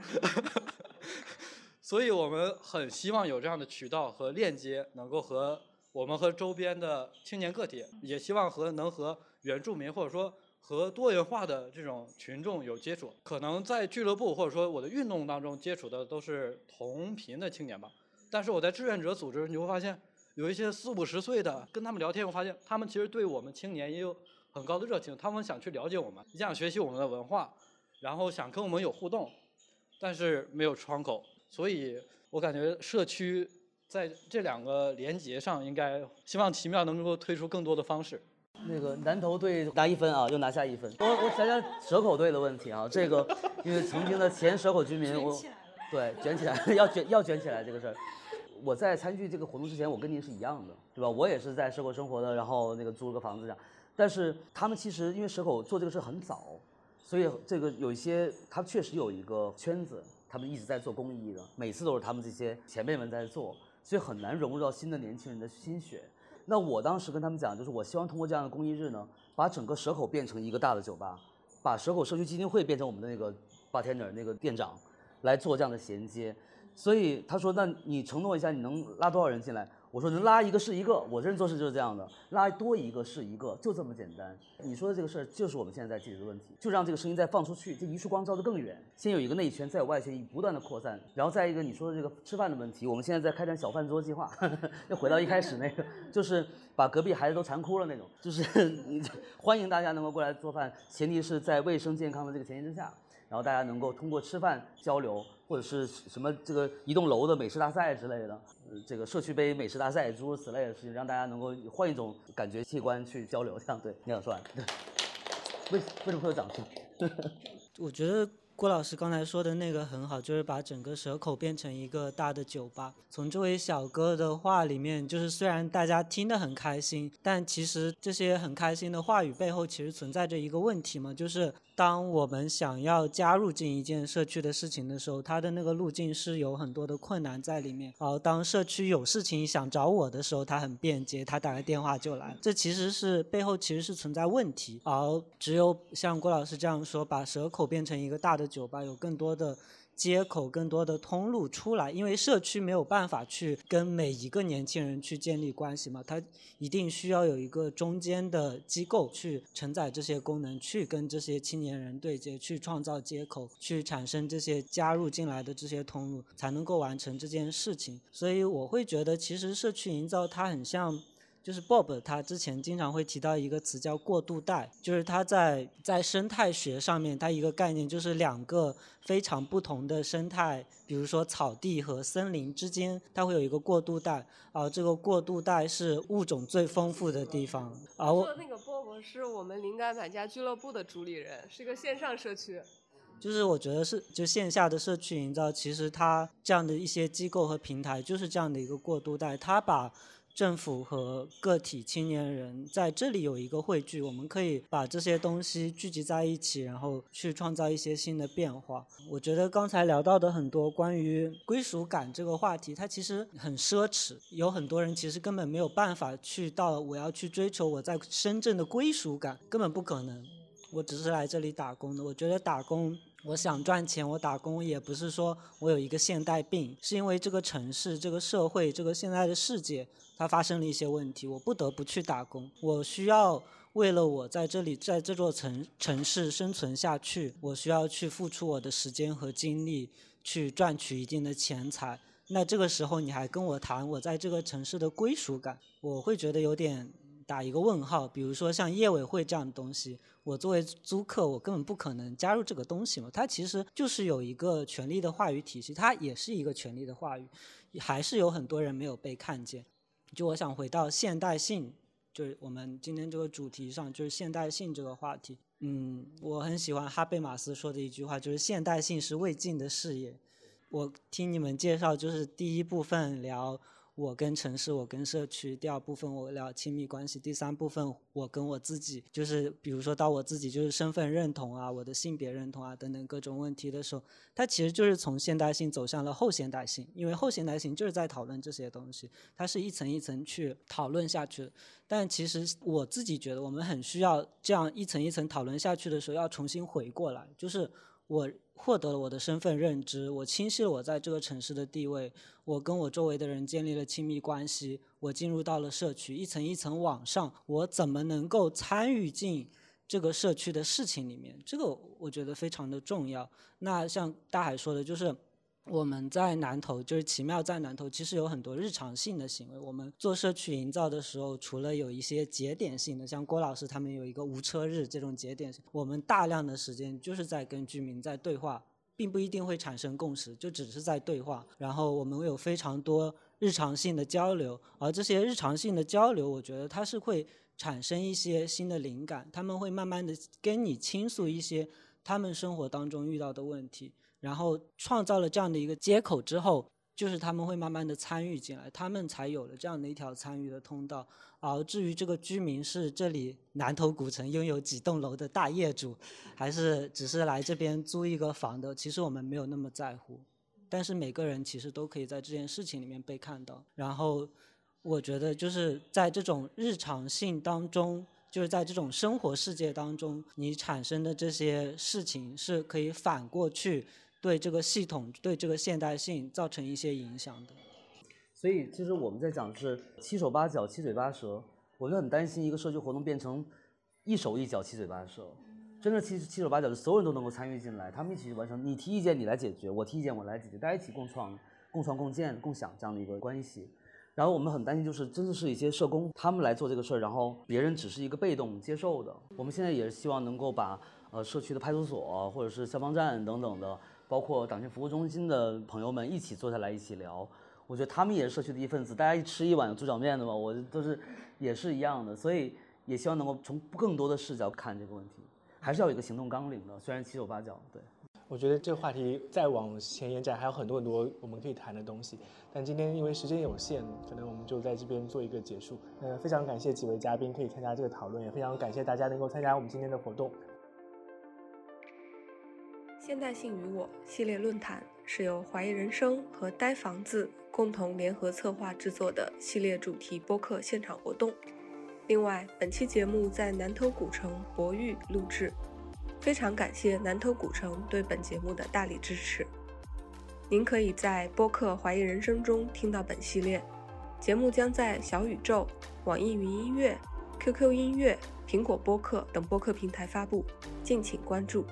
E: 所以我们很希望有这样的渠道和链接，能够和我们和周边的青年个体，也希望和能和原住民或者说和多元化的这种群众有接触。可能在俱乐部或者说我的运动当中接触的都是同频的青年吧，但是我在志愿者组织你会发现。有一些四五十岁的，跟他们聊天，我发现他们其实对我们青年也有很高的热情，他们想去了解我们，想学习我们的文化，然后想跟我们有互动，但是没有窗口，所以我感觉社区在这两个连接上，应该希望奇妙能够推出更多的方式。
C: 那个南头队拿一分啊，又拿下一分。我我讲讲蛇口队的问题啊，这个因为曾经的前蛇口居民，我对卷起来要卷要卷起来这个事儿。我在参与这个活动之前，我跟您是一样的，对吧？我也是在蛇口生活的，然后那个租了个房子这样。但是他们其实因为蛇口做这个事很早，所以这个有一些他确实有一个圈子，他们一直在做公益的，每次都是他们这些前辈们在做，所以很难融入到新的年轻人的心血。那我当时跟他们讲，就是我希望通过这样的公益日呢，把整个蛇口变成一个大的酒吧，把蛇口社区基金会变成我们的那个 bartender 那个店长，来做这样的衔接。所以他说：“那你承诺一下，你能拉多少人进来？”我说：“能拉一个是一个。”我这人做事就是这样的，拉多一个是一个，就这么简单。你说的这个事儿就是我们现在在解决的问题，就让这个声音再放出去，这一束光照得更远。先有一个内圈，再有外圈，不断的扩散。然后再一个，你说的这个吃饭的问题，我们现在在开展小饭桌计划，又回到一开始那个，就是把隔壁孩子都馋哭了那种，就是 你欢迎大家能够过来做饭，前提是在卫生健康的这个前提之下。然后大家能够通过吃饭交流，或者是什么这个一栋楼的美食大赛之类的，呃这个社区杯美食大赛诸如此类的事情，让大家能够换一种感觉器官去交流。这样对，你想说？对，为为什么会有掌声？
F: 我觉得。郭老师刚才说的那个很好，就是把整个蛇口变成一个大的酒吧。从这位小哥的话里面，就是虽然大家听得很开心，但其实这些很开心的话语背后，其实存在着一个问题嘛，就是当我们想要加入进一件社区的事情的时候，它的那个路径是有很多的困难在里面。而当社区有事情想找我的时候，他很便捷，他打个电话就来。这其实是背后其实是存在问题。而只有像郭老师这样说，把蛇口变成一个大的。酒吧有更多的接口，更多的通路出来，因为社区没有办法去跟每一个年轻人去建立关系嘛，它一定需要有一个中间的机构去承载这些功能，去跟这些青年人对接，去创造接口，去产生这些加入进来的这些通路，才能够完成这件事情。所以我会觉得，其实社区营造它很像。就是 Bob 他之前经常会提到一个词叫过渡带，就是他在在生态学上面，它一个概念就是两个非常不同的生态，比如说草地和森林之间，它会有一个过渡带，啊，这个过渡带是物种最丰富的地方。啊，我
G: 那个 Bob 是我们灵感买家俱乐部的主理人，是个线上社区。
F: 就是我觉得是就线下的社区营造，其实它这样的一些机构和平台就是这样的一个过渡带，它把。政府和个体青年人在这里有一个汇聚，我们可以把这些东西聚集在一起，然后去创造一些新的变化。我觉得刚才聊到的很多关于归属感这个话题，它其实很奢侈，有很多人其实根本没有办法去到我要去追求我在深圳的归属感，根本不可能。我只是来这里打工的，我觉得打工。我想赚钱，我打工也不是说我有一个现代病，是因为这个城市、这个社会、这个现在的世界，它发生了一些问题，我不得不去打工。我需要为了我在这里，在这座城城市生存下去，我需要去付出我的时间和精力，去赚取一定的钱财。那这个时候你还跟我谈我在这个城市的归属感，我会觉得有点。打一个问号，比如说像业委会这样的东西，我作为租客，我根本不可能加入这个东西嘛。它其实就是有一个权力的话语体系，它也是一个权力的话语，还是有很多人没有被看见。就我想回到现代性，就是我们今天这个主题上，就是现代性这个话题。嗯，我很喜欢哈贝马斯说的一句话，就是现代性是未尽的事业。我听你们介绍，就是第一部分聊。我跟城市，我跟社区。第二部分我聊亲密关系，第三部分我跟我自己，就是比如说到我自己就是身份认同啊，我的性别认同啊等等各种问题的时候，它其实就是从现代性走向了后现代性，因为后现代性就是在讨论这些东西，它是一层一层去讨论下去。但其实我自己觉得，我们很需要这样一层一层讨论下去的时候，要重新回过来，就是我。获得了我的身份认知，我清晰了我在这个城市的地位，我跟我周围的人建立了亲密关系，我进入到了社区，一层一层往上，我怎么能够参与进这个社区的事情里面？这个我觉得非常的重要。那像大海说的，就是。我们在南头，就是奇妙在南头，其实有很多日常性的行为。我们做社区营造的时候，除了有一些节点性的，像郭老师他们有一个无车日这种节点，我们大量的时间就是在跟居民在对话，并不一定会产生共识，就只是在对话。然后我们有非常多。日常性的交流，而这些日常性的交流，我觉得它是会产生一些新的灵感，他们会慢慢的跟你倾诉一些他们生活当中遇到的问题，然后创造了这样的一个接口之后。就是他们会慢慢的参与进来，他们才有了这样的一条参与的通道。而至于这个居民是这里南头古城拥有几栋楼的大业主，还是只是来这边租一个房的，其实我们没有那么在乎。但是每个人其实都可以在这件事情里面被看到。然后我觉得就是在这种日常性当中，就是在这种生活世界当中，你产生的这些事情是可以反过去。对这个系统，对这个现代性造成一些影响的。
C: 所以，其实我们在讲是七手八脚、七嘴八舌。我就很担心一个社区活动变成一手一脚、七嘴八舌。真的七七手八脚的，所有人都能够参与进来，他们一起去完成。你提意见，你来解决；我提意见，我来解决。大家一起共创、共创、共建、共享这样的一个关系。然后我们很担心，就是真的是一些社工，他们来做这个事儿，然后别人只是一个被动接受的。我们现在也是希望能够把呃社区的派出所或者是消防站等等的。包括党建服务中心的朋友们一起坐下来一起聊，我觉得他们也是社区的一份子，大家一吃一碗猪脚面的嘛，我都是也是一样的，所以也希望能够从更多的视角看这个问题，还是要有一个行动纲领的，虽然七手八脚。对，
B: 我觉得这个话题再往前延展还有很多很多我们可以谈的东西，但今天因为时间有限，可能我们就在这边做一个结束。呃，非常感谢几位嘉宾可以参加这个讨论，也非常感谢大家能够参加我们今天的活动。
A: 现代性与我系列论坛是由怀疑人生和呆房子共同联合策划制作的系列主题播客现场活动。另外，本期节目在南头古城博玉录制，非常感谢南头古城对本节目的大力支持。您可以在播客怀疑人生中听到本系列节目，将在小宇宙、网易云音乐、QQ 音乐、苹果播客等播客平台发布，敬请关注。